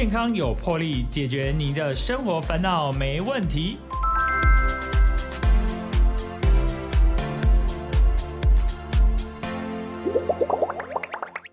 健康有魄力，解决你的生活烦恼没问题。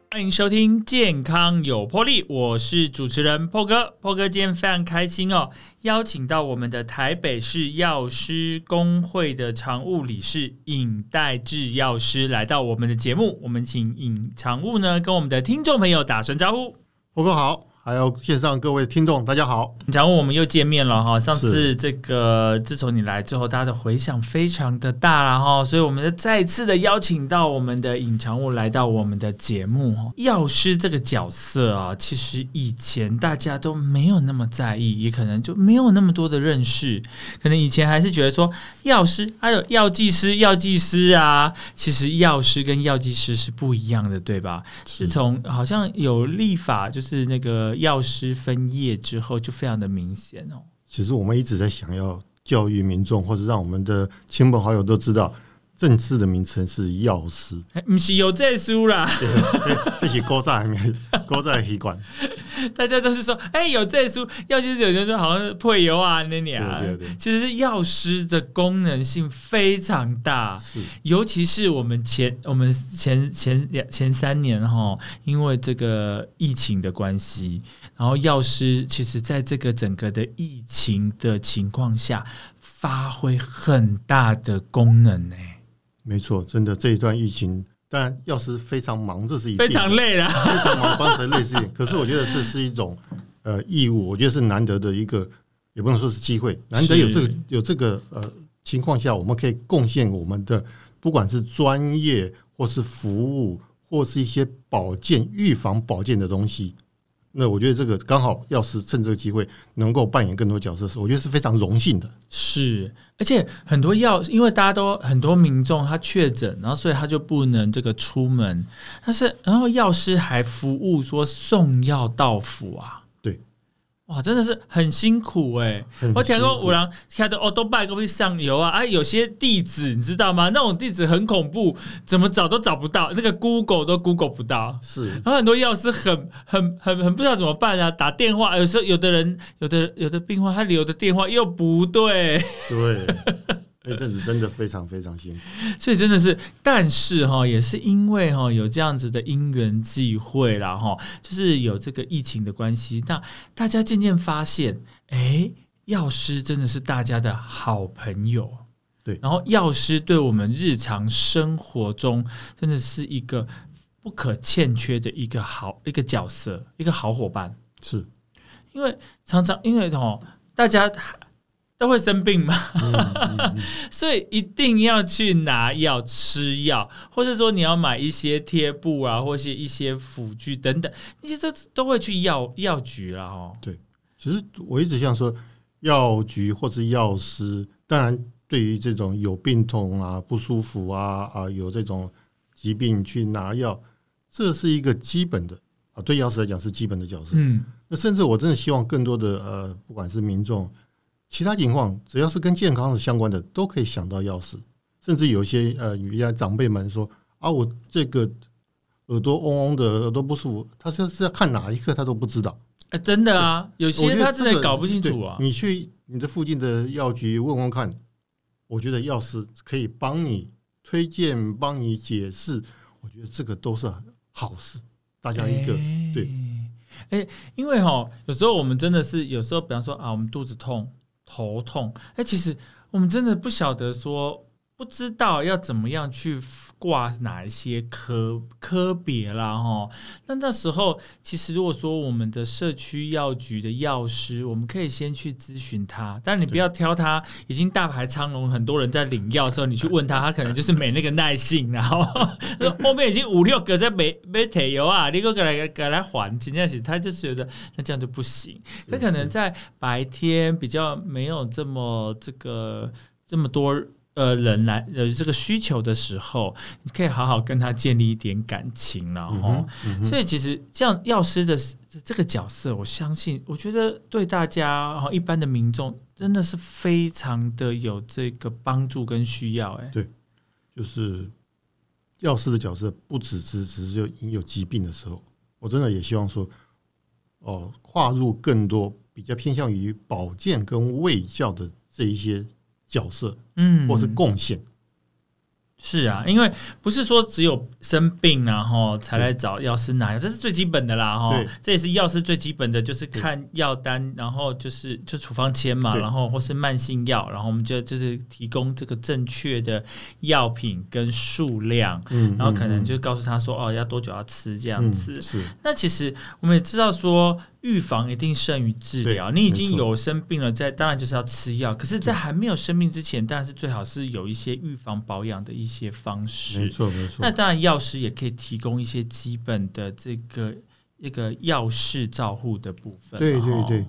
欢迎收听《健康有魄力》，我是主持人破哥。破哥今天非常开心哦，邀请到我们的台北市药师工会的常务理事尹代志药师来到我们的节目。我们请尹常务呢跟我们的听众朋友打声招呼。破哥好。还有线上各位听众，大家好！然后我们又见面了哈。上次这个自从你来之后，大家的回响非常的大了哈，所以我们就再次的邀请到我们的隐藏物来到我们的节目。药师这个角色啊，其实以前大家都没有那么在意，也可能就没有那么多的认识。可能以前还是觉得说，药师还有药剂师、药剂师啊，其实药师跟药剂师是不一样的，对吧？是从好像有立法，就是那个。药师分业之后就非常的明显哦。其实我们一直在想要教育民众，或者让我们的亲朋好友都知道。正式的名称是药师，不是有这书啦，一起勾在里面，勾在吸管。大家都是说，哎，有这书，药师有人说好像配油啊，那你啊，对对对，其实药师的功能性非常大，是，尤其是我们前我们前前两前三年哈，因为这个疫情的关系，然后药师其实在这个整个的疫情的情况下，发挥很大的功能呢。没错，真的这一段疫情，当然药师非常忙，这是一非常累啊，非常忙，方才累是。可是我觉得这是一种呃义务，我觉得是难得的一个，也不能说是机会，难得有这个有这个呃情况下，我们可以贡献我们的不管是专业或是服务，或是一些保健、预防保健的东西。那我觉得这个刚好，要是趁这个机会能够扮演更多角色，是我觉得是非常荣幸的。是，而且很多药，因为大家都很多民众他确诊，然后所以他就不能这个出门，但是然后药师还服务说送药到府啊。哇，真的是很辛苦哎！我听说五郎开的哦，都拜过去上游啊！啊，有些地址你知道吗？那种地址很恐怖，怎么找都找不到，那个 Google 都 Google 不到。是，然后很多药师很很很很不知道怎么办啊！打电话，有时候有的人有的有的病患他留的电话又不对。对。那阵子真的非常非常辛苦，所以真的是，但是哈，也是因为哈有这样子的因缘际会啦哈，就是有这个疫情的关系，那大家渐渐发现，哎，药师真的是大家的好朋友，对，然后药师对我们日常生活中真的是一个不可欠缺的一个好一个角色，一个好伙伴，是。因为常常因为哈大家。都会生病嘛，所以一定要去拿药吃药，或者说你要买一些贴布啊，或是一些辅具等等，那些都都会去药药局了哦。对，其实我一直想说，药局或是药师，当然对于这种有病痛啊、不舒服啊啊有这种疾病去拿药，这是一个基本的啊，对药师来讲是基本的角色。嗯，那甚至我真的希望更多的呃，不管是民众。其他情况，只要是跟健康是相关的，都可以想到药师。甚至有一些呃，有些长辈们说啊，我这个耳朵嗡嗡的，耳朵不舒服，他是是要看哪一刻，他都不知道。哎，真的啊，有些他真的搞不清楚啊。你去你的附近的药局问问看，我觉得药师可以帮你推荐、帮你解释。我觉得这个都是好事，大家一个对。哎，因为哈，有时候我们真的是有时候，比方说啊，我们肚子痛。头痛，哎，其实我们真的不晓得说，不知道要怎么样去。挂哪一些科科别啦？哈，那那时候其实如果说我们的社区药局的药师，我们可以先去咨询他，但你不要挑他已经大排长龙，很多人在领药的时候，你去问他，他可能就是没那个耐性，然后后面已经五六个在没没铁油啊，你给我来给来还，真的是他就觉得那这样就不行，他可能在白天比较没有这么这个这么多。呃，人来呃这个需求的时候，你可以好好跟他建立一点感情了哈。所以其实像药师的这个角色，我相信，我觉得对大家哈一般的民众真的是非常的有这个帮助跟需要。哎，对，就是药师的角色不只只只是就有疾病的时候，我真的也希望说，哦跨入更多比较偏向于保健跟卫教的这一些角色，嗯，或是贡献。是啊，因为不是说只有生病然后才来找药师拿药，这是最基本的啦哈。这也是药师最基本的，就是看药单，然后就是就处方签嘛，然后或是慢性药，然后我们就就是提供这个正确的药品跟数量，嗯，然后可能嗯就告诉他说哦要多久要吃这样嗯子。是那其实我们也知道说，预防一定胜于治疗。你已经有生病了，在当然就是要吃药。可是，在还没有生病之前，当然是最好是有一些预防保养的一些方式没。错没错那。当然，药师也可以提供一些基本的这个一个药事照护的部分。对对对哦，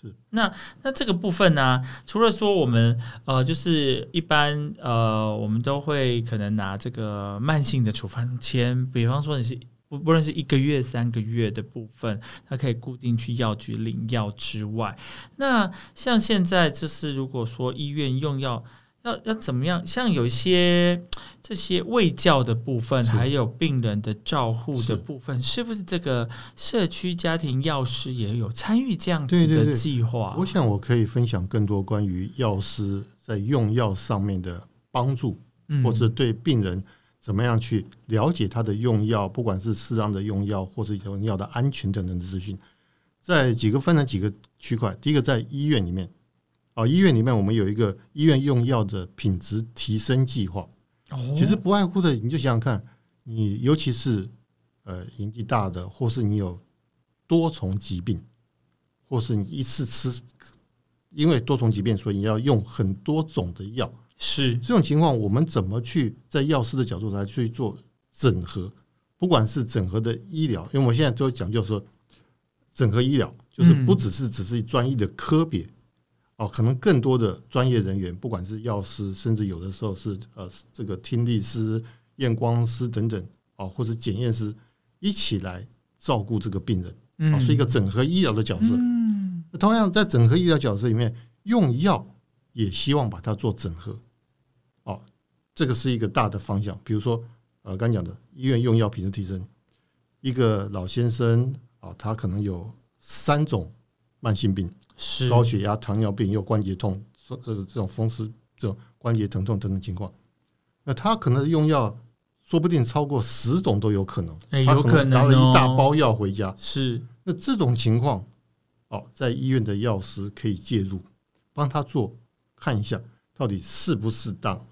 是那那这个部分呢、除了说我们呃，就是一般呃，我们都会可能拿这个慢性的处方签，比方说你是不不论是一个月、三个月的部分，它可以固定去药局领药之外，那像现在就是如果说医院用药。要要怎么样？像有一些这些卫教的部分，还有病人的照护的部分，是不是这个社区家庭药师也有参与这样子的对对对计划？我想我可以分享更多关于药师在用药上面的帮助，嗯或者对病人怎么样去了解它的用药，不管是适当的用药，或是用药的安全等等的资讯，在几个分成几个区块。第一个在医院里面，啊，医院里面我们有一个医院用药的品质提升计划。哦其实不外乎的，你就想想看，你尤其是呃年纪大的，或是你有多重疾病，或是你一次吃，因为多重疾病，所以你要用很多种的药。是这种情况，我们怎么去在药师的角度来去做整合？不管是整合的医疗，因为我们现在都讲究说整合医疗，就是不只是只是专业的科别。哦，可能更多的专业人员，不管是药师，甚至有的时候是呃这个听力师、验光师等等，哦，或者检验师，一起来照顾这个病人，嗯哦，是一个整合医疗的角色。嗯那同样在整合医疗角色里面，用药也希望把它做整合。哦，这个是一个大的方向。比如说，呃，刚讲的医院用药品质提升，一个老先生啊、他可能有三种慢性病。是高血压、糖尿病又关节痛，这这这种风湿、这种关节疼痛等等情况，那他可能用药，说不定超过十种都有可能。他可能拿了一大哦包药回家，是那这种情况，哦，在医院的药师可以介入，帮他做看一下到底适不适当，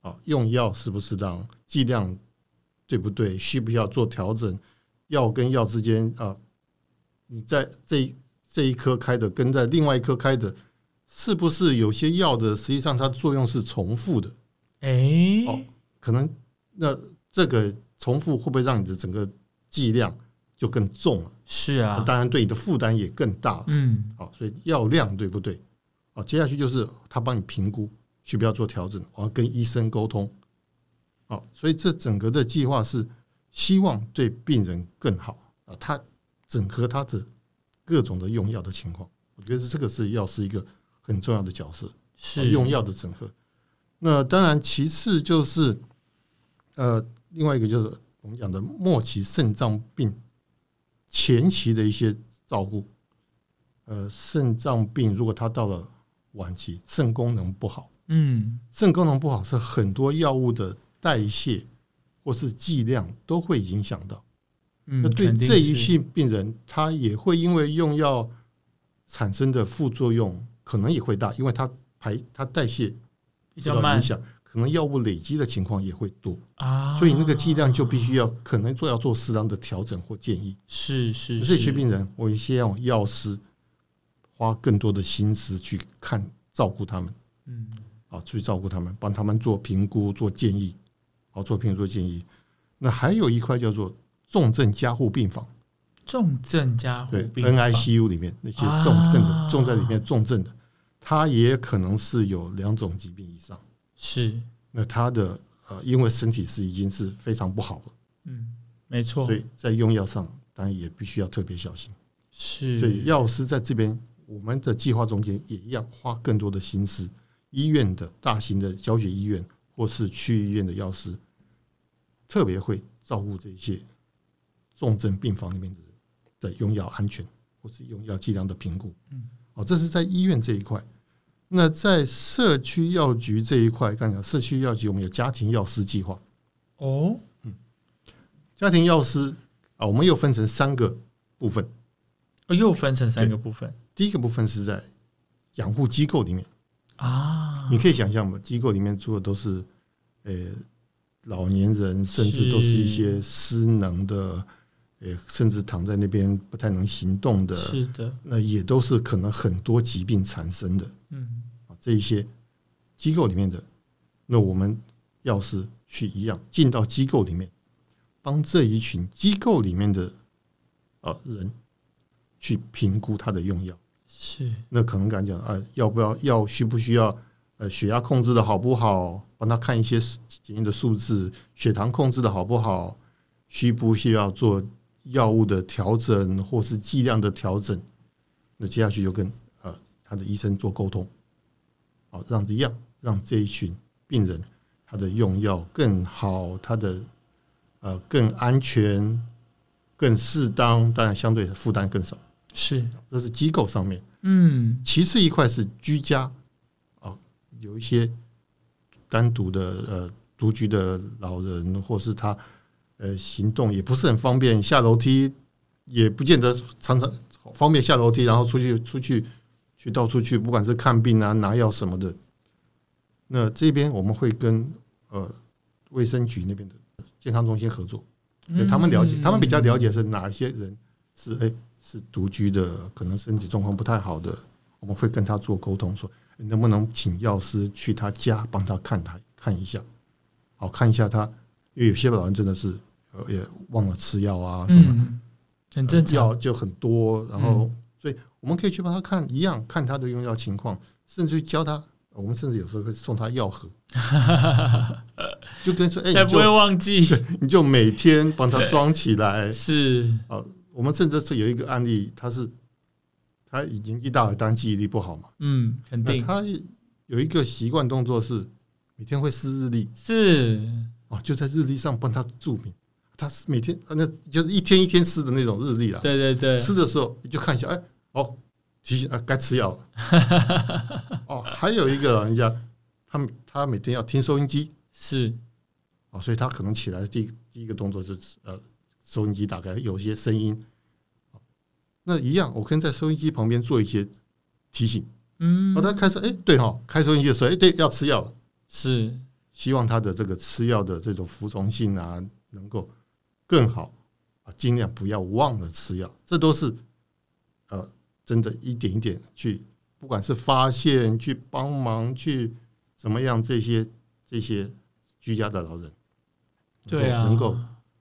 啊，用药适不适当，剂量对不对，需不需要做调整，药跟药之间啊，你在这一这一颗开的跟在另外一颗开的，是不是有些药的实际上它作用是重复的？哎哦可能那这个重复会不会让你的整个剂量就更重了？是啊，当然对你的负担也更大了。嗯好，所以药量对不对？好，接下去就是他帮你评估需不需要做调整，我要跟医生沟通。好，所以这整个的计划是希望对病人更好啊，他整合他的各种的用药的情况，我觉得这个是药是一个很重要的角色，是用药的整合。那当然，其次就是呃，另外一个就是我们讲的末期肾脏病前期的一些照顾。呃，肾脏病如果他到了晚期，肾功能不好，嗯。肾功能不好是很多药物的代谢或是剂量都会影响到。嗯，那对这一是。些病人，他也会因为用药产生的副作用可能也会大，因为他排他代谢比较慢到影响，可能药物累积的情况也会多，啊，所以那个剂量就必须要可能做要做适当的调整或建议。是是这些是。病人，我希望药师花更多的心思去看照顾他们嗯。啊，去照顾他们，帮他们做评估、做建议，好做评估、做建议。那还有一块叫做重症加护病房，重症加护对病房，NICU 里面那些重症的、重在里面重症的，他也可能是有两种疾病以上。是。那他的呃，因为身体是已经是非常不好了，嗯没错。所以在用药上当然也必须要特别小心。是。所以药师在这边，我们的计划中间也一样花更多的心思。医院的大型的教学医院或是区域医院的药师，特别会照顾这些重症病房里面的人，的用药安全或是用药剂量的评估。嗯，哦，这是在医院这一块。那在社区药局这一块，刚讲社区药局，我们有家庭药师计划。哦，嗯家庭药师啊，我们又分成三个部分。哦又分成三个部分第一个部分是在养护机构里面，啊，你可以想象嘛，机构里面住的都是呃老年人，甚至都是一些失能的，呃，甚至躺在那边不太能行动的，是的，那也都是可能很多疾病产生的。嗯，啊。这一些机构里面的，那我们要是去一样进到机构里面，帮这一群机构里面的啊人去评估他的用药。是那可能敢讲啊，要不要要需不需要？呃，血压控制的好不好？帮他看一些检验的数字，血糖控制的好不好？需不需要做药物的调整或是剂量的调整？那接下去就跟呃他的医生做沟通，好，让一样让这一群病人他的用药更好，他的呃更安全、更适当，当然相对负担更少。是，这是机构上面。嗯，其次一块是居家啊，有一些单独的呃独居的老人，或是他呃行动也不是很方便，下楼梯也不见得常常方便下楼梯，然后出去出去去到处去，不管是看病啊、拿药什么的。那这边我们会跟呃卫生局那边的健康中心合作，他们了解，他们比较了解是哪些人是哎、是独居的，可能身体状况不太好的，我们会跟他做沟通，说能不能请药师去他家帮他看他看一下，好看一下他，因为有些老人真的是呃也忘了吃药啊什么，嗯，很正常，药就很多，然后所以我们可以去帮他看一样，看他的用药情况，甚至教他，我们甚至有时候会送他药盒，就跟说哎、不会忘记，你就每天帮他装起来，是，啊，我们甚至是有一个案例，他是他已经一大了，当然记忆力不好嘛。嗯，肯定他有一个习惯动作是每天会撕日历是，哦，就在日历上帮他注明。他是每天啊，那就是一天一天撕的那种日历啦。对对对，撕的时候你就看一下，哎，哦，提醒啊，该吃药了。哦，还有一个老人家，他们他每天要听收音机是，哦，所以他可能起来第一第一个动作是呃，收音机打开，有些声音。那一样，我可以在收音机旁边做一些提醒。嗯哦，，他开始，哎，对哈，开收音机的时候，哎，对，要吃药了。是，希望他的这个吃药的这种服从性啊，能够更好啊，尽量不要忘了吃药。这都是呃，真的一点一点去，不管是发现、去帮忙、去怎么样，这些这些居家的老人，对啊，能够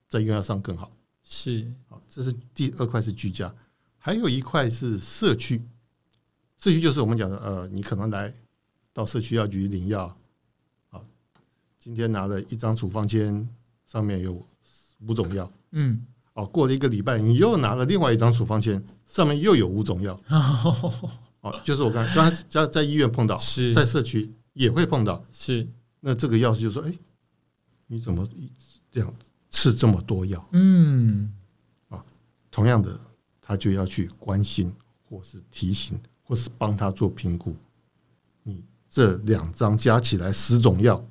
在用药上更好。是，好，这是第二块是居家，还有一块是社区。社区就是我们讲的，呃，你可能来到社区药局领药，啊，今天拿了一张处方签，上面有五种药，嗯，哦，过了一个礼拜，你又拿了另外一张处方签，上面又有五种药，哦，就是我刚刚才在在医院碰到，是，在社区也会碰到，是，那这个药师就说，哎，你怎么这样吃这么多药？嗯，啊同样的，他就要去关心，或是提醒，或是帮他做评估。你这两张加起来十种药，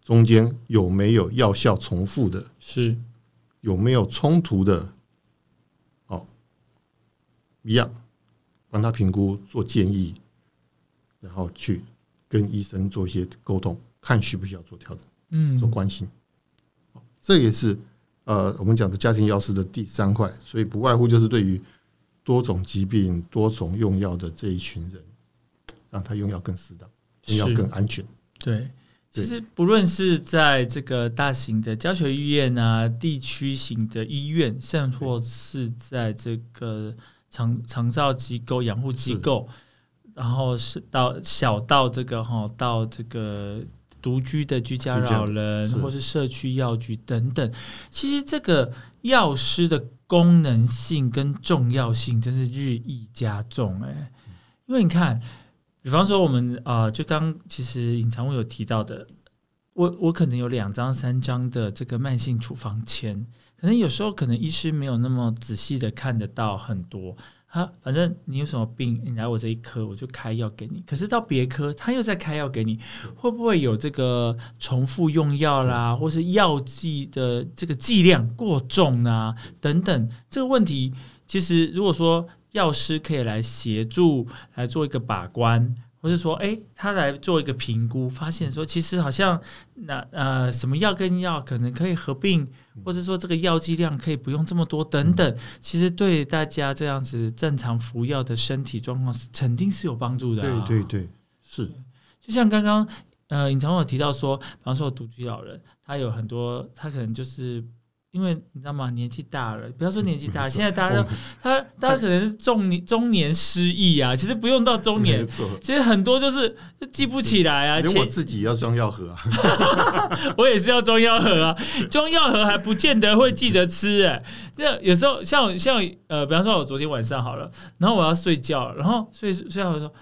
中间有没有药效重复的？是，有没有冲突的？哦，一样，帮他评估，做建议，然后去跟医生做一些沟通，看需不需要做调整。嗯做，关心。哦这也是呃我们讲的家庭药师的第三块，所以不外乎就是对于多种疾病、多种用药的这一群人，让他用药更适当，用药更安全。对。其对实不论是在这个大型的教学医院啊、地区型的医院，甚或是在这个长长照机构、养护机构，然后是到小到这个哈，到这个独居的居家老人，或是社区药局等等，其实这个药师的功能性跟重要性真是日益加重哎、因为你看，比方说我们啊、呃就刚其实隐藏我有提到的，我我可能有两张、三张的这个慢性处方签，可能有时候可能医师没有那么仔细的看得到很多。他反正你有什么病，你来我这一科，我就开药给你。可是到别科，他又在开药给你，会不会有这个重复用药啦，或是药剂的这个剂量过重啊？等等，这个问题，其实如果说药师可以来协助来做一个把关。不是说，哎，他来做一个评估，发现说，其实好像那呃，什么药跟药可能可以合并，或者说这个药剂量可以不用这么多，等等，其实对大家这样子正常服药的身体状况是肯定是有帮助的。对对对，是。就像刚刚呃，尹长有提到说，比方说独居老人，他有很多，他可能就是。因为你知道吗？年纪大了，不要说年纪大，现在大家都他大家可能是中年中年失忆啊。其实不用到中年，其实很多就是记不起来啊。连我自己要装药盒啊，我也是要装药盒啊。装药盒还不见得会记得吃哎。这有时候像像呃，比方说我昨天晚上好了，然后我要睡觉，然后睡睡觉我说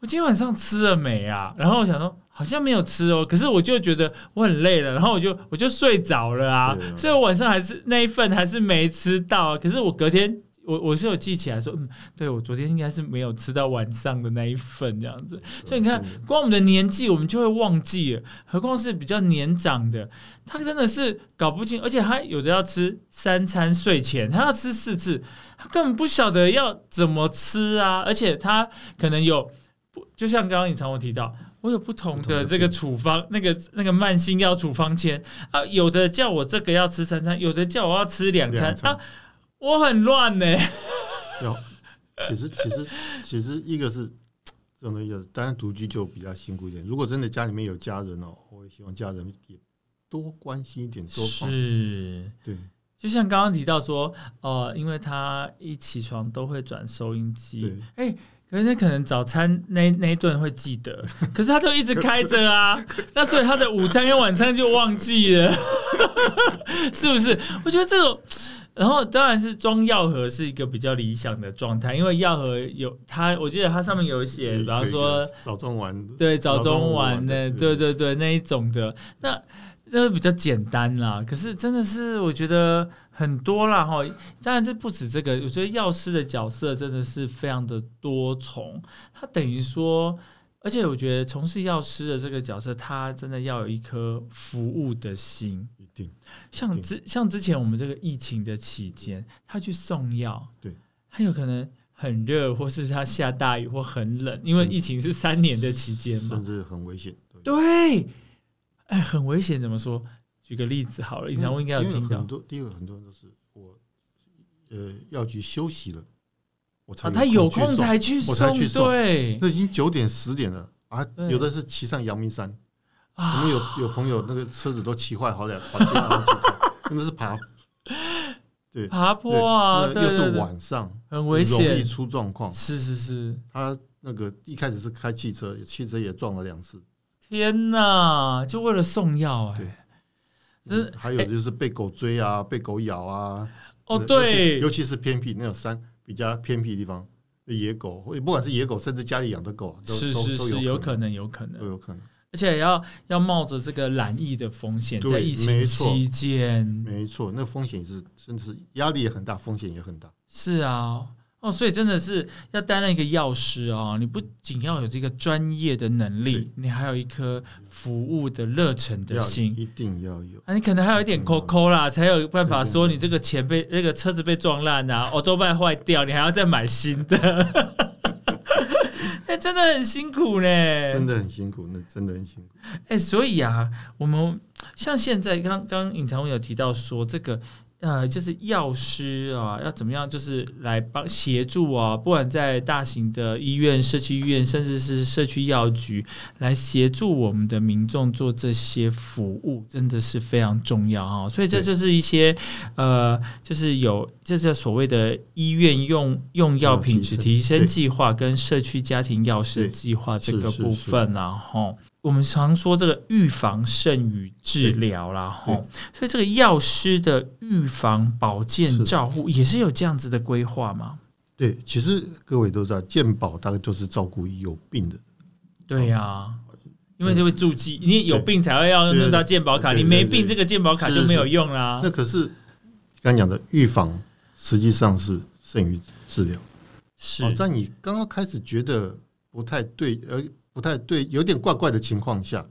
我今天晚上吃了没啊？然后我想说。好像没有吃哦，可是我就觉得我很累了，然后我就我就睡着了啊，所以我晚上还是那一份还是没吃到。可是我隔天我我是有记起来说，嗯，对我昨天应该是没有吃到晚上的那一份这样子。所以你看，光我们的年纪我们就会忘记了，何况是比较年长的，他真的是搞不清，而且他有的要吃三餐睡前，他要吃四次，他根本不晓得要怎么吃啊，而且他可能有不，就像刚刚你常我提到。我有不同的这个处方，那个那个慢性药处方签啊，有的叫我这个要吃三餐，有的叫我要吃两餐啊，我很乱呢。有，其实其实其实一个是这种东西，当然独居就比较辛苦一点。如果真的家里面有家人哦，我也希望家人也多关心一点，多是，对。就像刚刚提到说，呃，因为他一起床都会转收音机，哎。可是那可能早餐那那一顿会记得，可是他就一直开着啊，那所以他的午餐跟晚餐就忘记了，是不是？我觉得这种，然后当然是装药盒是一个比较理想的状态，因为药盒有它，我记得它上面有写，比方说早中晚，对早中晚的，对对对那一种的，那那比较简单啦。可是真的是我觉得。很多啦哈，当然这不止这个，我觉得药师的角色真的是非常的多重。他等于说，而且我觉得从事药师的这个角色，他真的要有一颗服务的心。一定，像之像之前我们这个疫情的期间，他去送药，对，他有可能很热，或是他下大雨或很冷，因为疫情是三年的期间嘛，甚至很危险。对，哎，很危险，怎么说？举个例子好了，以前我应该有听到。很多第一个很多人都是我，呃，药局休息了，我才他有空才去送，对，那已经九点十点了啊！有的是骑上阳明山，我们有有朋友那个车子都骑坏好点，跑起来真的是爬，对，爬坡啊，又是晚上，很危险，容易出状况。是是是，他那个一开始是开汽车，汽车也撞了两次。天哪！就为了送药哎。是，还有就是被狗追啊，被狗咬啊。哦，对，尤其是偏僻那种山比较偏僻的地方，野狗，不管是野狗，甚至家里养的狗，是是是，有可能，有可能，都有可能。而且要要冒着这个染疫的风险，在疫情期间，没错，那风险是，甚至是压力也很大，风险也很大。是啊。哦，所以真的是要担任一个药师哦！你不仅要有这个专业的能力，你还有一颗服务的热忱的心，一定要有。啊，你可能还有一点抠抠啦，才有办法说你这个钱被那个车子被撞烂啊，奥多麦坏掉，你还要再买新的。哎，真的很辛苦嘞，真的很辛苦，那真的很辛苦。哎，所以啊，我们像现在刚刚隐藏有提到说这个。呃，就是药师啊，要怎么样，就是来帮协助啊，不管在大型的医院、社区医院，甚至是社区药局，来协助我们的民众做这些服务，真的是非常重要哈。所以这就是一些呃，就是有这是所谓的医院用用药品质提升计划跟社区家庭药师计划这个部分，然后。我们常说这个预防胜于治疗啦，吼，所以这个药师的预防保健照护也是有这样子的规划吗？对，其实各位都知道，健保大概就是照顾有病的。对呀，因为就会注记，你有病才会要用到健保卡，你没病，这个健保卡就没有用啦。那可是刚讲的预防实际上是胜于治疗。是哦，在你刚刚开始觉得不太对，呃，不太对，有点怪怪的情况下，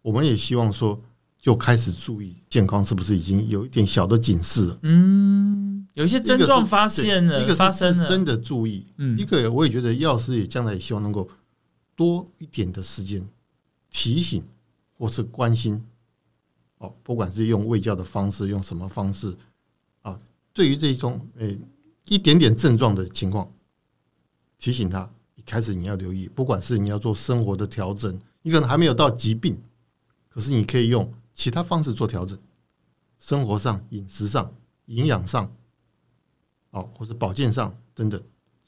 我们也希望说就开始注意健康是不是已经有一点小的警示了。嗯，有一些症状发现了，一个发生了，是自身的注意，嗯。一个我也觉得药师也将来也希望能够多一点的时间提醒或是关心，哦，不管是用卫教的方式，用什么方式啊，对于这种诶、一点点症状的情况，提醒他，一开始你要留意，不管是你要做生活的调整，你可能还没有到疾病，可是你可以用其他方式做调整，生活上、饮食上、营养上，哦，或者保健上等等。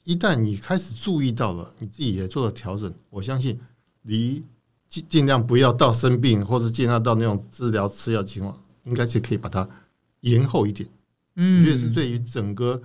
一旦你开始注意到了，你自己也做了调整，我相信离尽尽量不要到生病，或者尽量到那种治疗吃药情况，应该是可以把它延后一点。我嗯，觉得是对于整个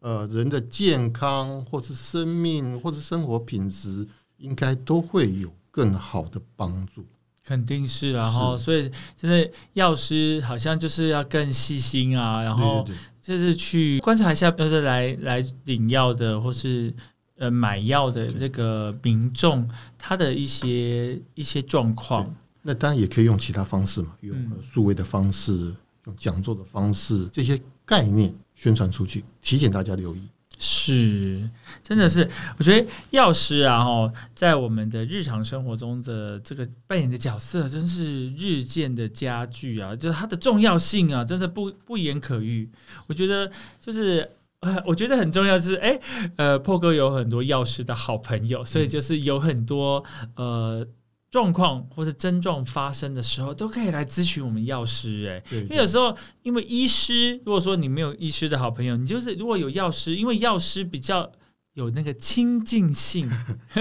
呃人的健康，或是生命，或是生活品质，应该都会有更好的帮助。肯定是然后所以就是药师好像就是要更细心啊，然后就是去观察一下，就是来来领药的或是呃买药的那个民众他的一些一些状况。那当然也可以用其他方式嘛，用数位的方式，用讲座的方式，这些概念宣传出去，提醒大家留意。是，真的是，我觉得药师啊，哈，在我们的日常生活中的这个扮演的角色，真是日渐的加剧啊，就是它的重要性啊，真的不不言可喻。我觉得就是。呃，我觉得很重要就是，哎、呃，破哥有很多药师的好朋友，所以就是有很多呃状况或者症状发生的时候，都可以来咨询我们药师、哎，因为有时候，因为医师，如果说你没有医师的好朋友，你就是如果有药师，因为药师比较有那个亲近性，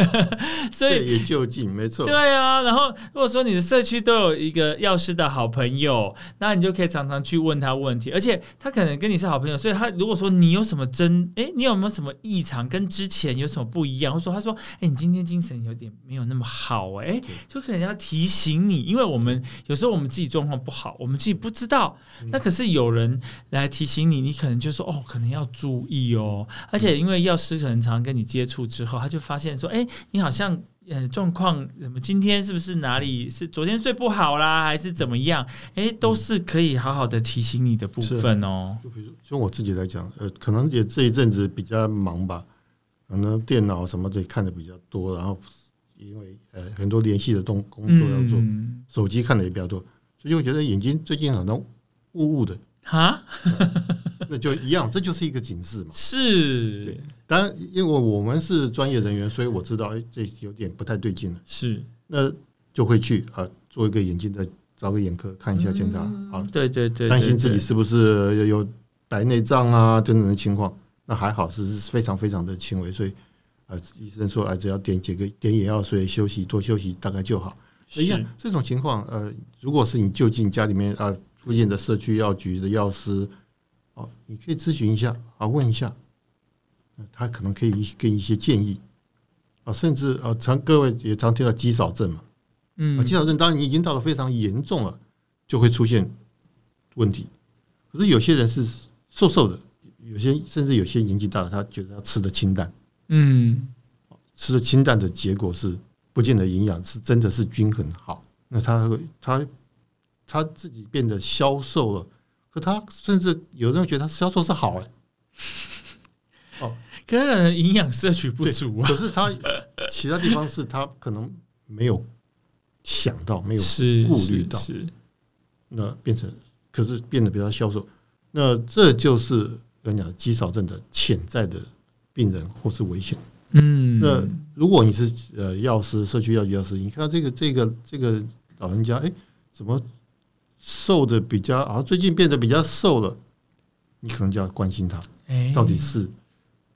所以也就近，没错。对啊。然后如果说你的社区都有一个药师的好朋友，那你就可以常常去问他问题，而且他可能跟你是好朋友，所以他如果说你有什么真，哎，你有没有什么异常，跟之前有什么不一样，或者说他说，哎，你今天精神有点没有那么好、哎，就可能要提醒你，因为我们有时候我们自己状况不好，我们自己不知道，那可是有人来提醒你，你可能就说哦，可能要注意哦。而且因为药师可能常跟你接触之后，他就发现说，哎，你好像呃状况怎么今天是不是哪里是昨天睡不好啦，还是怎么样？哎，都是可以好好的提醒你的部分哦。就比如就我自己来讲，呃，可能也这一阵子比较忙吧，可能电脑什么的看的比较多，然后因为呃很多联系的动工作要做，嗯，手机看的也比较多，所以我觉得眼睛最近好像雾雾的，哈，那就一样，这就是一个警示嘛。是对当然，因为我们是专业人员，所以我知道，哎，这有点不太对劲了，是，那就会去啊做一个眼睛的找个眼科看一下检查啊，对对对，担心自己是不是有有白内障啊等等的情况。那还好是是非常非常的轻微，所以啊医生说，啊，只要点几个点眼药水，休息多休息大概就好。是一样这种情况，呃，如果是你就近家里面啊附近的社区药局的药师，哦，你可以咨询一下啊，问一下，呃他可能可以给你一些建议啊，甚至啊，常各位也常听到肌少症嘛，嗯啊，肌少症当然你已经到了非常严重了，就会出现问题。可是有些人是瘦瘦的，有些甚至有些年纪大了，他觉得他吃的清淡，嗯吃的清淡的结果是不见得营养是真的是均衡好。那他会他他自己变得消瘦了，可他甚至有人觉得他销售是好哎、可是可能营养摄取不足啊，可是他其他地方是他可能没有想到，没有是顾虑到是是。那变成，可是变得比较消瘦，那这就是跟你讲肌少症的潜在的病人或是危险。嗯，那如果你是呃药师、社区药局药师，你看到这个这个这个老人家，哎，怎么瘦的比较啊？最近变得比较瘦了，你可能就要关心他，哎到底是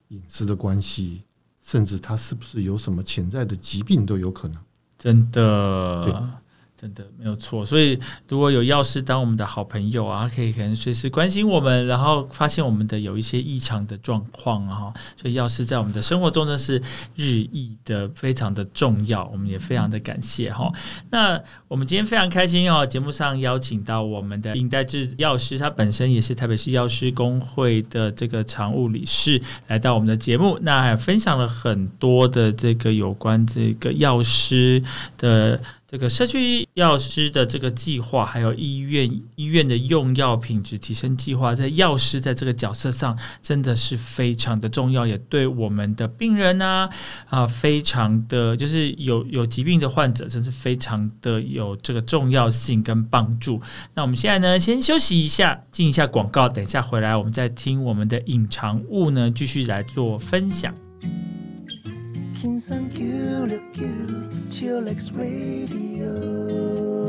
饮食的关系，甚至他是不是有什么潜在的疾病都有可能。真的，真的没有错，所以如果有药师当我们的好朋友啊，可以可能随时关心我们，然后发现我们的有一些异常的状况啊，所以药师在我们的生活中呢是日益的非常的重要，我们也非常的感谢哈。那我们今天非常开心哦，节目上邀请到我们的尹代志药师，他本身也是台北市药师工会的这个常务理事，来到我们的节目，那还分享了很多的这个有关这个药师的。这个社区药师的这个计划，还有医院医院的用药品质提升计划，在药师在这个角色上真的是非常的重要，也对我们的病人呢啊，非常的就是有有疾病的患者，真是非常的有这个重要性跟帮助。那我们现在呢，先休息一下，进一下广告，等一下回来，我们再听我们的隐藏物呢，继续来做分享。kin san Q, Q, Chillax Radio.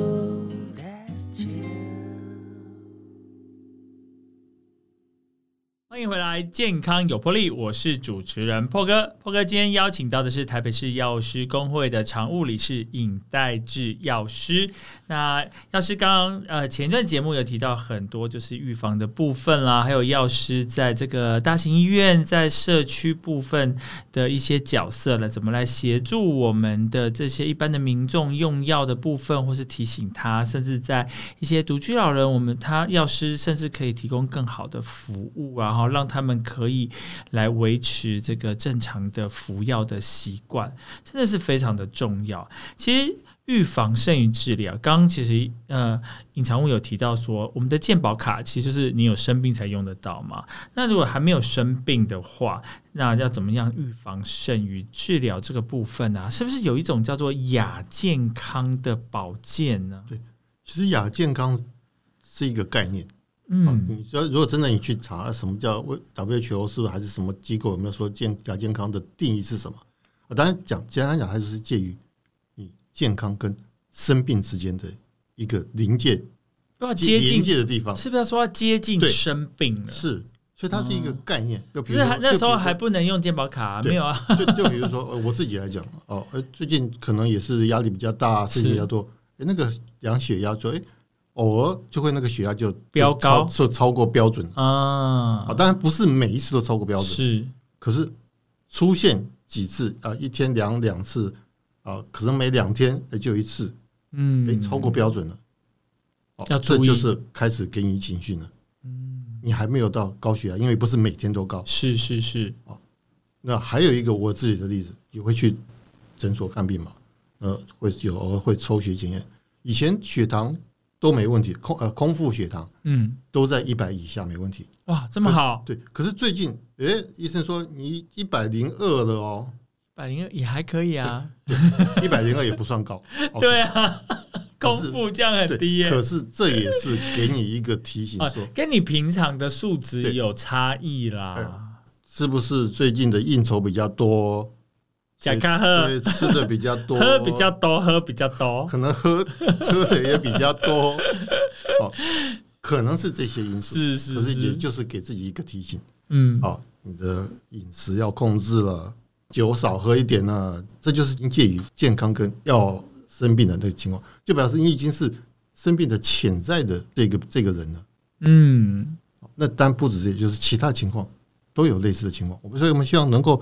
迎回来，健康有魄力，我是主持人破哥。破哥今天邀请到的是台北市药师工会的常务理事尹代志药师。那药师刚刚呃前段节目有提到很多就是预防的部分啦，还有药师在这个大型医院在社区部分的一些角色了，怎么来协助我们的这些一般的民众用药的部分，或是提醒他，甚至在一些独居老人，我们他药师甚至可以提供更好的服务啊。让他们可以来维持这个正常的服药的习惯，真的是非常的重要。其实预防胜于治疗。刚刚其实呃，隐藏物有提到说，我们的健保卡其实是你有生病才用得到嘛。那如果还没有生病的话，那要怎么样预防胜于治疗这个部分呢？是不是有一种叫做亚健康的保健呢？对，其实亚健康是一个概念。嗯，你说如果真的你去查什么叫 WHO 是不是还是什么机构有没有说健亚健康的定义是什么？啊，当然讲简单讲，它就是介于你健康跟生病之间的一个临界要接近界的地方，是不是要说要接近生病了？是，所以它是一个概念。就比如那时候还不能用健保卡，没有啊？就就比如说我自己来讲哦，呃，最近可能也是压力比较大，事情比较多，哎，那个量血压说，哎。偶尔就会那个血压就飙高，就超过标准啊啊！当然不是每一次都超过标准，是。可是出现几次啊，一天量两次啊，可能每两天也就一次，嗯，哎超过标准了，要这就是开始给你警讯了。嗯，你还没有到高血压，因为不是每天都高。是是是啊。那还有一个我自己的例子，也会去诊所看病嘛，呃，会有偶尔会抽血检验，以前血糖。都没问题，空呃空腹血糖，嗯，都在一百以下没问题。哇，这么好？对，可是最近，哎，医生说你一百零二了哦，一百零二也还可以啊，一百零二也不算高。对啊，空腹这样很低耶。可是这也是给你一个提醒，说跟你平常的数值有差异啦。是不是最近的应酬比较多？讲看喝，吃的比较多，喝比较多，喝比较多，可能喝 喝的也比较多，哦，可能是这些因素，是是，可是也就是给自己一个提醒，嗯，哦，你的饮食要控制了，酒少喝一点呢，这就是介于健康跟要生病的那个情况，就表示你已经是生病的潜在的这个这个人了，嗯，那但不止这，就是其他情况都有类似的情况，我们所以我们希望能够。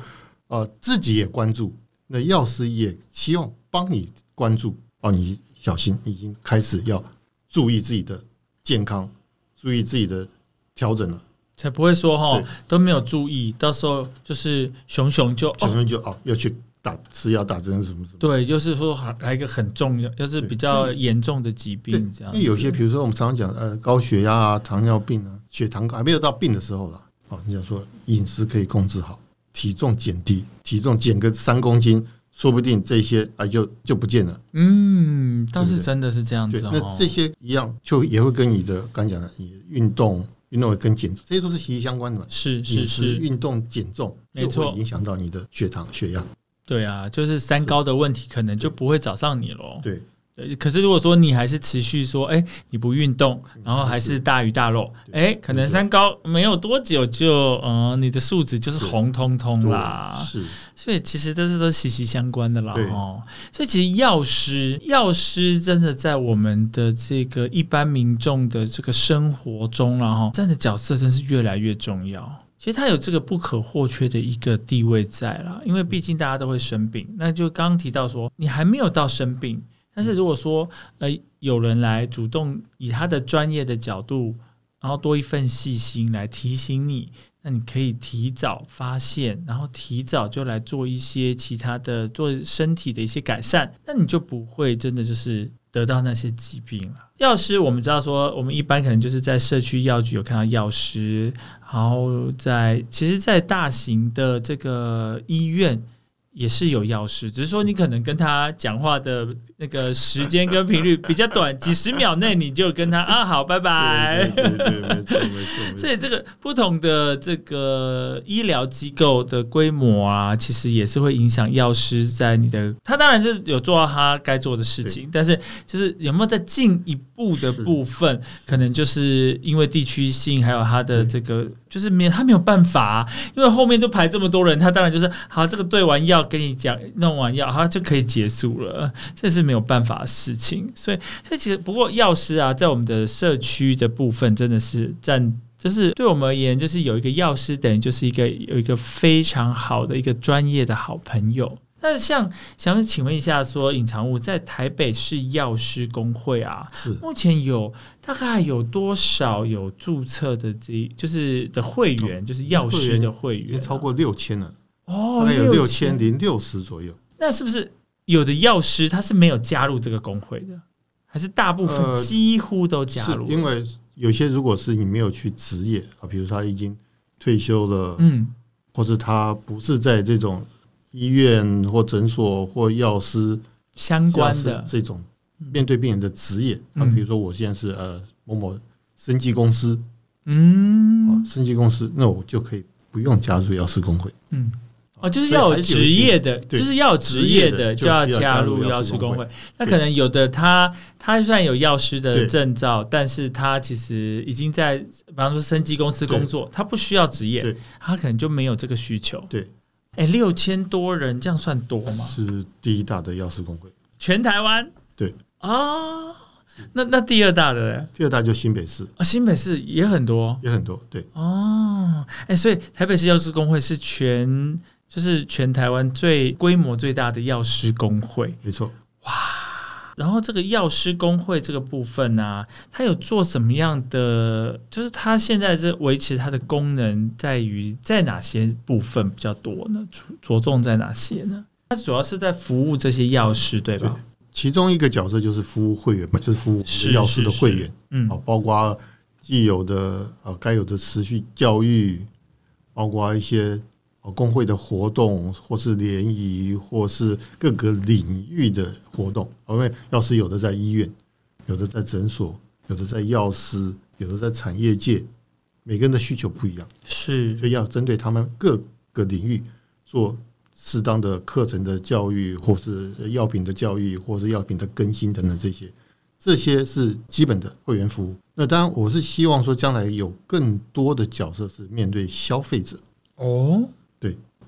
呃，自己也关注，那药师也希望帮你关注哦。你小心，已经开始要注意自己的健康，注意自己的调整了，才不会说哈都没有注意，到时候就是熊熊就熊熊就哦要去打吃药打针什么什么。对，就是说来一个很重要，要是比较严重的疾病这样。因为有些，比如说我们常常讲呃高血压啊、糖尿病啊、血糖高还没有到病的时候了哦。你想说饮食可以控制好。体重减低，体重减个三公斤，说不定这些啊就就不见了。嗯，倒是真的是这样子。那这些一样，就也会跟你的刚讲的，你运动、运动跟减重，这些都是息息相关的嘛。是是是，运动减重没错，影响到你的血糖、血压。对啊，就是三高的问题，可能就不会找上你喽。对，呃可是如果说你还是持续说，哎、你不运动，然后还是大鱼大肉，对哎、可能三高没有多久就，呃，你的数值就是是红彤彤啦。是所以其实这是都息息相关的啦，对哦。所以其实药师，药师真的在我们的这个一般民众的这个生活中了，哈，站的角色真是越来越重要。其实他有这个不可或缺的一个地位在啦，因为毕竟大家都会生病。那就刚刚提到说，你还没有到生病，但是如果说呃有人来主动以他的专业的角度，然后多一份细心来提醒你，那你可以提早发现，然后提早就来做一些其他的做身体的一些改善，那你就不会真的就是得到那些疾病了。药师我们知道说，我们一般可能就是在社区药局有看到药师，然后在其实，在大型的这个医院。也是有药师，只是说你可能跟他讲话的那个时间跟频率比较短，几十秒内你就跟他啊好，拜拜。对对对，没错没错。所以这个不同的这个医疗机构的规模啊，其实也是会影响药师在你的他当然就是有做到他该做的事情，但是就是有没有在进一步的部分，可能就是因为地区性还有他的这个就是没有他没有办法、啊，因为后面都排这么多人，他当然就是好这个对完药给你讲弄完药，他就可以结束了，这是没有办法的事情。所以所以其实不过药师啊，在我们的社区的部分真的是占。就是对我们而言，就是有一个药师，等于就是一个有一个非常好的一个专业的好朋友。那像想请问一下说隐藏物在台北市药师工会啊，是目前有大概有多少有注册的这就是的会员，就是药师的会员、啊，已经超过六千了，哦，大概有六千千。零六十左右。那是不是有的药师他是没有加入这个工会的，还是大部分呃几乎都加入了？因为有些如果是你没有去职业啊，比如他已经退休了，嗯。或是他不是在这种医院或诊所或药师相关的。这种面对病人的职业啊，嗯比如说我现在是呃某某生技公司。啊嗯，生技公司，那我就可以不用加入药师工会。嗯，哦，就是要有职业的，就是要有职业的就要加入药药师工会。那可能有的他他虽然有药师的证照，但是他其实已经在比方说生机公司工作，他不需要职业，他可能就没有这个需求。对，哎，六千多人这样算多吗？是第一大的药师工会，全台湾？对啊，那那第二大的呢？第二大就新北市啊，新北市也很多也很多，对，哦。哎，所以台北市药师工会是全就是全台湾最规模最大的药师工会。没错。哇然后这个药师工会这个部分呢、它有做什么样的？就是它现在这维持它的功能在于在哪些部分比较多呢？着着重在哪些呢？它主要是在服务这些药师，对吧？其中一个角色就是服务会员嘛，就是服务药师的是会员嗯啊，包括既有的啊该有的持续教育，包括一些呃工会的活动，或是联谊，或是各个领域的活动。因为药师有的在医院，有的在诊所，有的在药师，有的在产业界，每个人的需求不一样，是所以要针对他们各个领域做适当的课程的教育，或是药品的教育，或是药品的更新等等这些，这些是基本的会员服务。那当然，我是希望说将来有更多的角色是面对消费者。哦，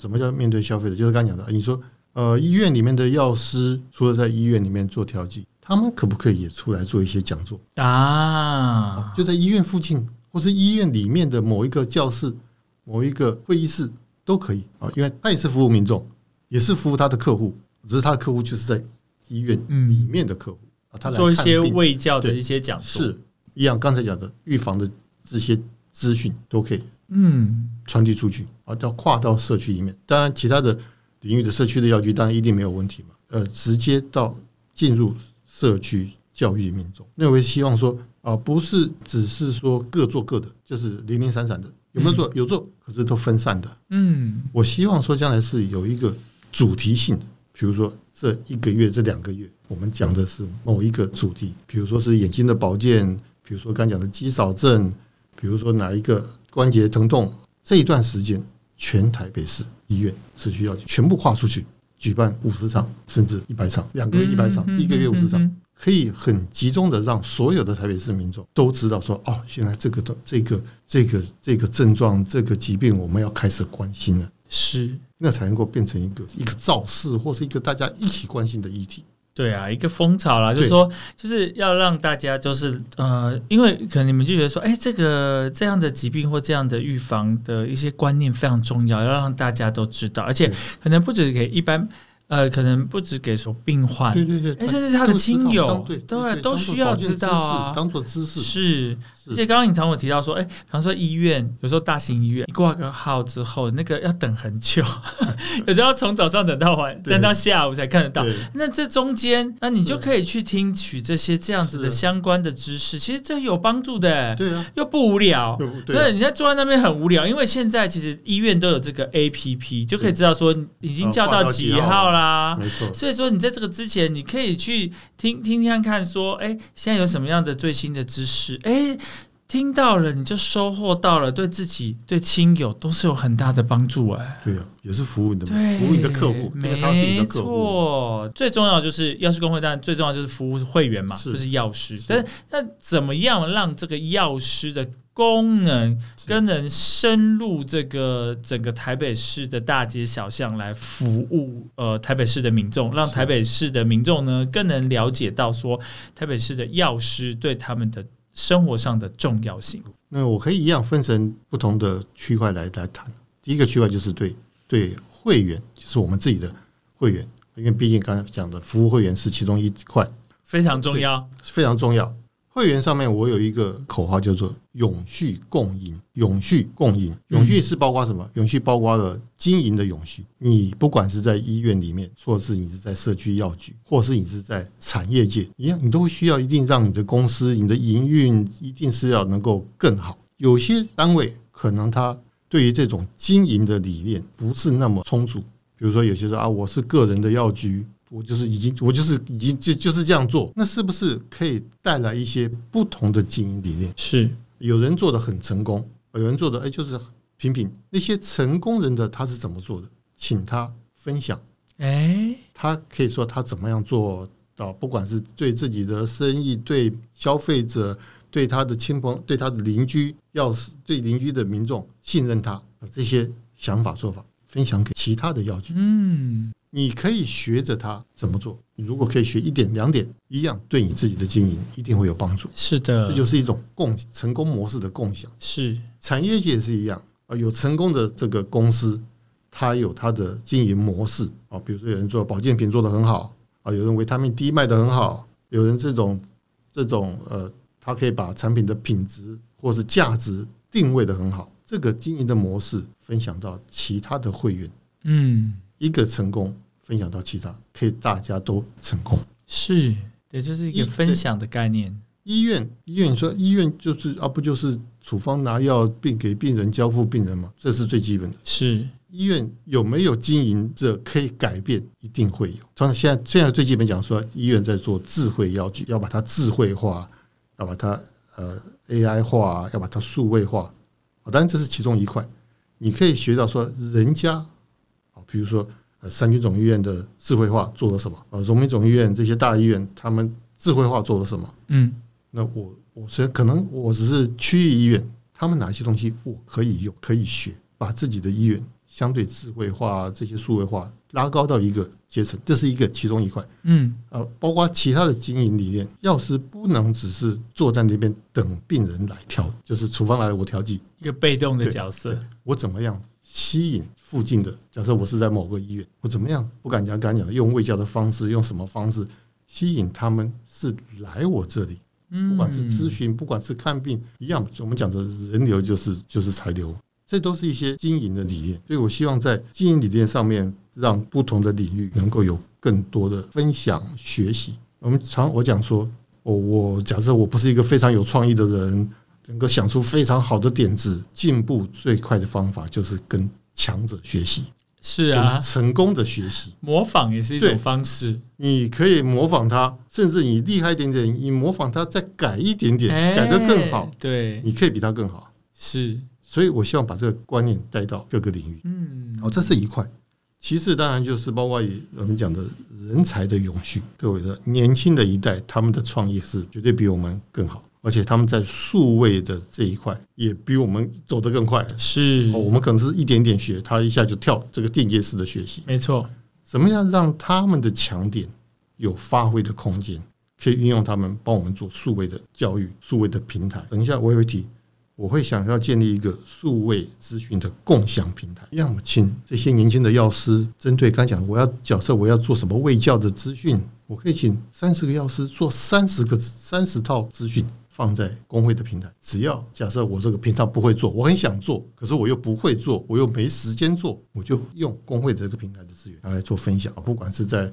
怎么叫面对消费者？就是刚讲的，你说呃，医院里面的药师除了在医院里面做调剂，他们可不可以也出来做一些讲座？啊，就在医院附近，或是医院里面的某一个教室、某一个会议室都可以啊，因为他也是服务民众，也是服务他的客户，只是他的客户就是在医院里面的客户啊，他来做一些卫教的一些讲座，是一样，刚才讲的预防的这些资讯都可以嗯，传递出去啊，要跨到社区里面。当然，其他的领域的社区的药局当然一定没有问题嘛。呃，直接到进入社区教育民众，那我也希望说啊，不是只是说各做各的，就是零零散散的，有没有做？有做，可是都分散的。嗯，我希望说将来是有一个主题性的，比如说这一个月、这两个月，我们讲的是某一个主题，比如说是眼睛的保健，比如说刚讲的肌少症，比如说哪一个关节疼痛，这一段时间，全台北市医院社区药局全部跨出去，举办五十场甚至一百场，两个月一百场，嗯一个月五十场，嗯可以很集中的让所有的台北市民众都知道说，哦，现在这个的这个这个这个症状这个疾病我们要开始关心了，是，那才能够变成一个一个造势或是一个大家一起关心的议题。对啊，一个风潮啦，就是对说，就是要让大家就是呃，因为可能你们就觉得说，哎，这个这样的疾病或这样的预防的一些观念非常重要，要让大家都知道，而且可能不止给一般，呃，可能不止给说病患，对对对，哎，甚至是他的亲友当对，对，都需要知道啊。识，。当做知识。是，而是且刚刚你常有提到说，哎、比方说医院，有时候大型医院，你挂个号之后，那个要等很久，有时候要从早上等到晚，等到下午才看得到。那这中间，那你就可以去听取这些这样子的相关的知识，其实这有帮助的，对啊，又不无聊。对你在坐在那边很无聊，因为现在其实医院都有这个 A P P，就可以知道说已经叫到几号啦。没错，所以说你在这个之前，你可以去听听听看看，说，哎，现在有什么样的最新的知识？哎，听到了你就收获到了，对自己、对亲友都是有很大的帮助哎。对啊，也是服务你的对，服务你的客户，这个他是你没的客户，错。最重要就是药师工会，当然最重要就是服务会员嘛，是就是药师。是但是那怎么样让这个药师的功能是更能深入这个整个台北市的大街小巷来服务呃台北市的民众，让台北市的民众呢更能了解到说台北市的药师对他们的生活上的重要性。那我可以一样分成不同的区块来来谈。第一个区块就是对对会员，就是我们自己的会员，因为毕竟刚才讲的服务会员是其中一块，非常重要，非常重要。会员上面我有一个口号叫做“永续共赢”，永续共赢，永续是包括什么？永续包括了经营的永续。你不管是在医院里面，或者是你是在社区药局，或是你是在产业界一样，你都会需要一定让你的公司、你的营运一定是要能够更好。有些单位可能他对于这种经营的理念不是那么充足，比如说有些说啊，我是个人的药局，我就是已经我就是已经就就是这样做，那是不是可以带来一些不同的经营理念？是有人做的很成功，有人做的哎就是平平。那些成功人的他是怎么做的？请他分享，哎，他可以说他怎么样做到，不管是对自己的生意、对消费者、对他的亲朋、对他的邻居，要是对邻居的民众信任他，把这些想法做法分享给其他的药局。嗯，你可以学着他怎么做。你如果可以学一点两点，一样对你自己的经营一定会有帮助。是的，这就是一种共成功模式的共享。是产业界也是一样啊，有成功的这个公司，它有它的经营模式啊，比如说有人做保健品做得很好啊，有人维他命 D 卖得很好，有人这种这种呃，他可以把产品的品质或是价值定位得很好。这个经营的模式分享到其他的会员，嗯。一个成功分享到其他，可以大家都成功。是，对，就是一个分享的概念。医院，医院你说医院就是啊，不就是处方拿药并给病人交付病人嘛，这是最基本的。是，医院有没有经营者可以改变？一定会有。当然，现在现在最基本讲说，医院在做智慧药剂，要把它智慧化，要把它呃 AI 化，要把它数位化。啊，当然这是其中一块。你可以学到说，人家啊，比如说呃三军总医院的智慧化做了什么？呃，荣民总医院这些大医院他们智慧化做了什么？嗯，那我我虽然可能我只是区域医院，他们哪些东西我可以用可以学，把自己的医院相对智慧化这些数位化拉高到一个阶层，这是一个其中一块。嗯，呃，包括其他的经营理念，药师不能只是坐在那边等病人来调，就是处方来了我调剂，一个被动的角色。我怎么样吸引附近的？假设我是在某个医院，我怎么样不敢讲，敢讲的用卫教的方式，用什么方式吸引他们是来我这里？嗯，不管是咨询，不管是看病，一样，我们讲的人流就是就是财流，这都是一些经营的理念。所以我希望在经营理念上面，让不同的领域能够有更多的分享学习。我们常我讲说，我我假设我不是一个非常有创意的人，能够想出非常好的点子，进步最快的方法就是跟强者学习，是啊，成功的学习。模仿也是一种方式。你可以模仿他，甚至你厉害一点点，你模仿他再改一点点，哎改得更好。对，你可以比他更好。是，所以我希望把这个观念带到各个领域。嗯，哦，这是一块。其次，当然就是包括我们讲的人才的永续。各位的年轻的一代，他们的创业是绝对比我们更好，而且他们在数位的这一块也比我们走得更快。是哦，我们可能是一点点学，他一下就跳这个间接式的学习。没错，怎么样让他们的强点有发挥的空间，可以运用他们帮我们做数位的教育、数位的平台？等一下我也会提。我会想要建立一个数位资讯的共享平台，要么请这些年轻的药师，针对刚讲我要假设我要做什么卫教的资讯，我可以请三十个药师做三十个三十套资讯放在工会的平台。只要假设我这个平常不会做，我很想做，可是我又不会做，我又没时间做，我就用工会的这个平台的资源来做分享，不管是在。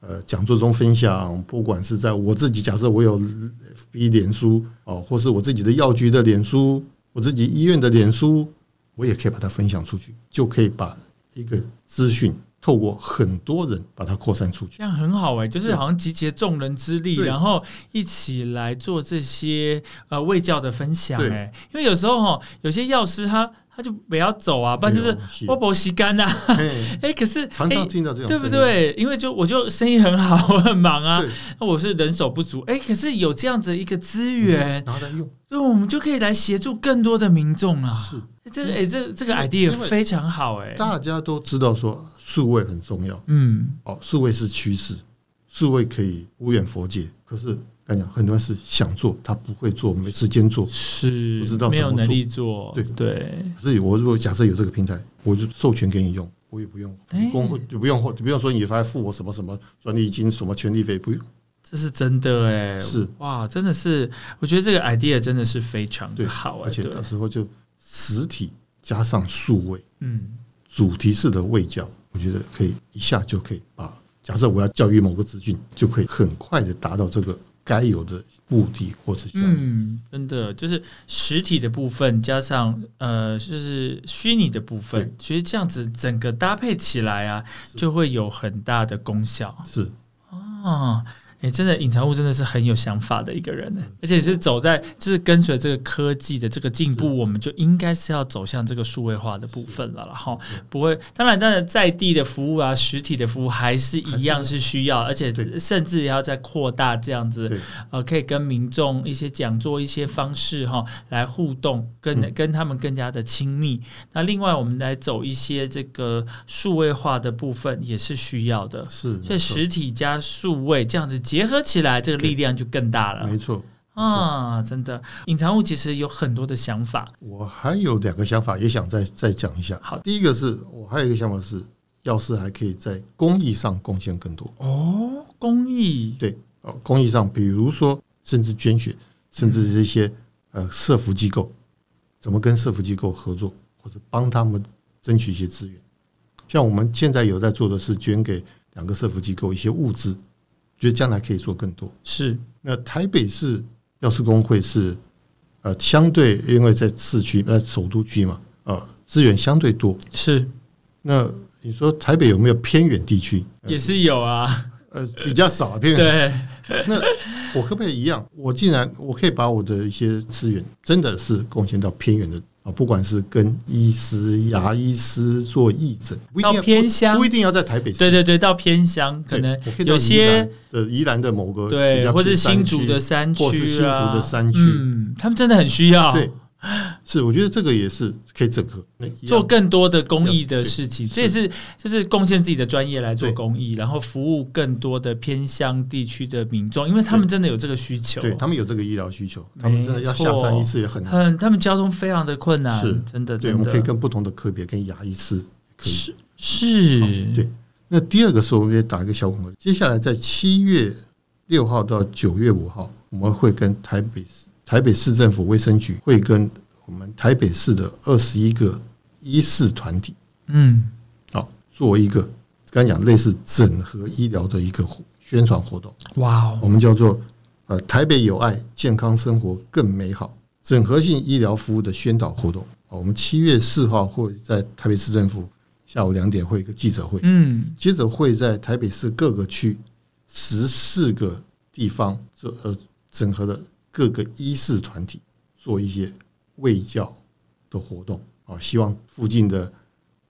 呃，讲座中分享，不管是在我自己假设我有 FB 脸书哦，或是我自己的药局的脸书，我自己医院的脸书，我也可以把它分享出去，就可以把一个资讯透过很多人把它扩散出去，这样很好哎，就是好像集结众人之力，然后一起来做这些呃卫教的分享哎，因为有时候哈，有些药师他。他就不要走啊，不然就是我不吸干呐。哎，可是常常听到这种，对不对？因为就我就生意很好，我很忙啊，那我是人手不足。哎，可是有这样子一个资源，然后再用，对，我们就可以来协助更多的民众啊。是，这个哎，这这个 idea 非常好哎。大家都知道说数位很重要，嗯，哦，数位是趋势，数位可以无远佛界，可是跟你。讲很多人是想做，他不会做，没时间做，是不知道没有能力做。对。对，所以我如果假设有这个平台，我就授权给你用，我也不用工会，就不用，就不用说你还付我什么什么专利金、什么权利费，不用。这是真的哎，是。哇，真的是，我觉得这个 idea 真的是非常的好，而且到时候就实体加上数位，嗯，主题式的位教，我觉得可以一下就可以把假设我要教育某个资讯，就可以很快的达到这个。该有的目的或是嗯，真的就是实体的部分加上呃，就是虚拟的部分，其实这样子整个搭配起来啊，就会有很大的功效。是啊。哎，真的，隐藏物真的是很有想法的一个人呢，而且是走在就是跟随这个科技的这个进步，我们就应该是要走向这个数位化的部分了，然后不会，当然，当然在地的服务啊，实体的服务还是一样是需要，而且甚至要再扩大这样子，呃，可以跟民众一些讲座一些方式哈来互动，跟跟他们更加的亲密。那另外，我们来走一些这个数位化的部分也是需要的，是，所以实体加数位这样子。结合起来，这个力量就更大了。没错啊，真的，隐藏物其实有很多的想法。我还有两个想法，也想再再讲一下。好，第一个是我还有一个想法是，药师还可以在公益上贡献更多。哦，公益对哦，公益上，比如说甚至捐血，甚至这些呃社福机构，怎么跟社福机构合作，或者帮他们争取一些资源。像我们现在有在做的是捐给两个社福机构一些物资。觉得将来可以做更多。是，那台北市药师工会是呃相对，因为在市区呃首都区嘛，呃资源相对多。是，那你说台北有没有偏远地区？也是有啊，呃比较少偏远。对，那我可不可以一样？我既然我可以把我的一些资源，真的是贡献到偏远的。不管是跟医师、牙医师做义诊，到偏乡不一定要在台北市。对对对，到偏乡可能有些的宜兰的某个对，或者新竹的山区啊，的山区，嗯，他们真的很需要。对。是，我觉得这个也是可以整合，做更多的公益的事情，这也是就是贡献自己的专业来做公益，然后服务更多的偏乡地区的民众，因为他们真的有这个需求，对他们有这个医疗需求，他们真的要下山一次也很很，他们交通非常的困难，是真的，对，我们可以跟不同的科别跟牙医师可以是是，对。那第二个是我们也打一个小广告，接下来在七月六号到九月五号，我们会跟台北市。台北市政府卫生局会跟我们台北市的二十一个医事团体，嗯，好，做一个刚讲类似整合医疗的一个宣传活动。哇哦，我们叫做呃台北有爱，健康生活更美好，整合性医疗服务的宣导活动。我们七月四号会在台北市政府下午两点会一个记者会，嗯，接着会在台北市各个区十四个地方做呃整合的。各个医事团体做一些卫教的活动啊，希望附近的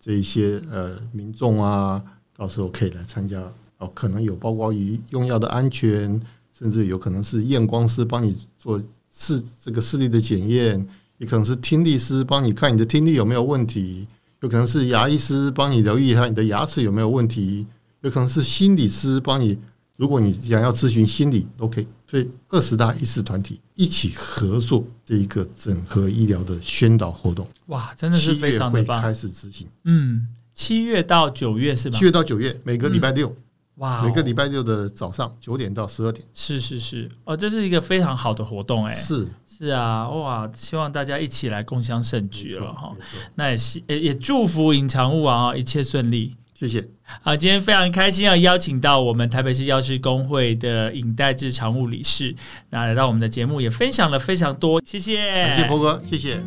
这一些呃民众啊，到时候可以来参加哦，可能有包括于用药的安全，甚至有可能是验光师帮你做视这个视力的检验，也可能是听力师帮你看你的听力有没有问题，有可能是牙医师帮你留意一下你的牙齿有没有问题，有可能是心理师帮你，如果你想要咨询心理，OK。所以二十大医师团体一起合作这一个整合医疗的宣导活动，哇，真的是非常的棒！开始执行，嗯，七月到九月是吧？七月到九月，每个礼拜六，哇，每个礼拜六的早上九点到十二点，是是是，哦，这是一个非常好的活动，哎，是是啊，哇，希望大家一起来共襄盛举了哈。那也希也也祝福隐藏务啊，一切顺利。谢谢。好，今天非常开心要邀请到我们台北市药师工会的尹代志常务理事，那来到我们的节目也分享了非常多，谢谢。谢谢波哥，谢谢。